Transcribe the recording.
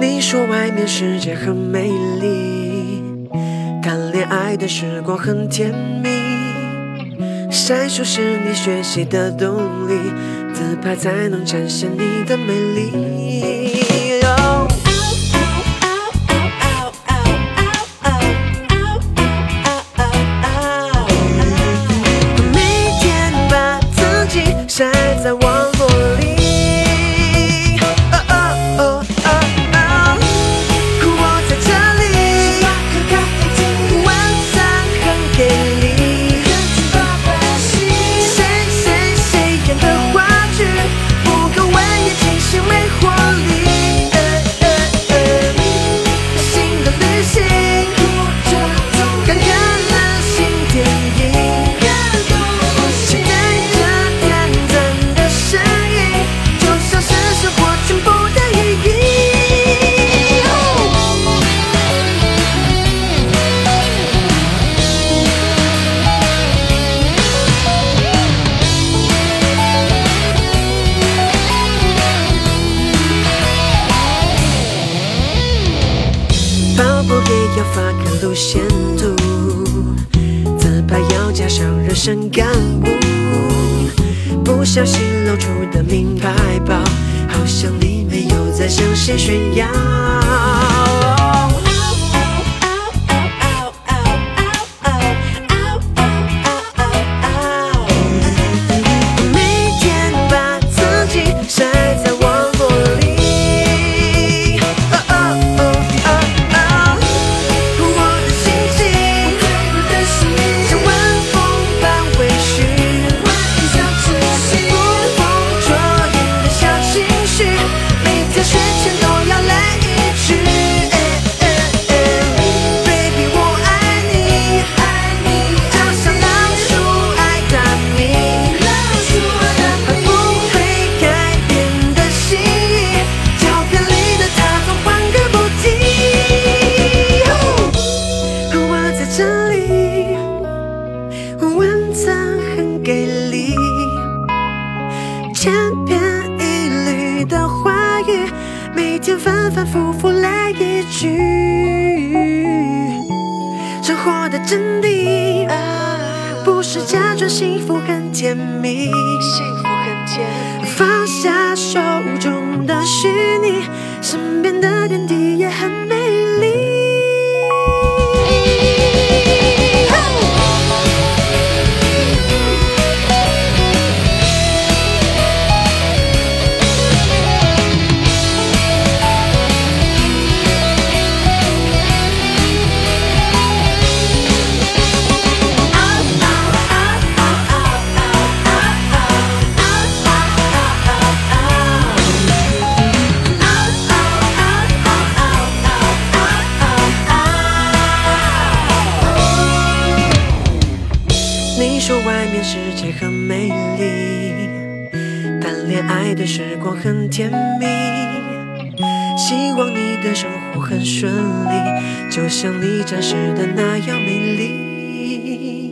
你说外面世界很美丽，谈恋爱的时光很甜蜜，闪烁是你学习的动力，自拍才能展现你的美丽。发个路线图，自拍要加上热身感悟，不小心露出的名牌包，好像你没有在向谁炫耀。篇一律的话语，每天反反复复来一句。生活的真谛，不是假装幸福很甜蜜，幸福很甜蜜。放下手中的虚拟，身边的点滴也很美说外面世界很美丽，谈恋爱的时光很甜蜜，希望你的生活很顺利，就像你展示的那样美丽。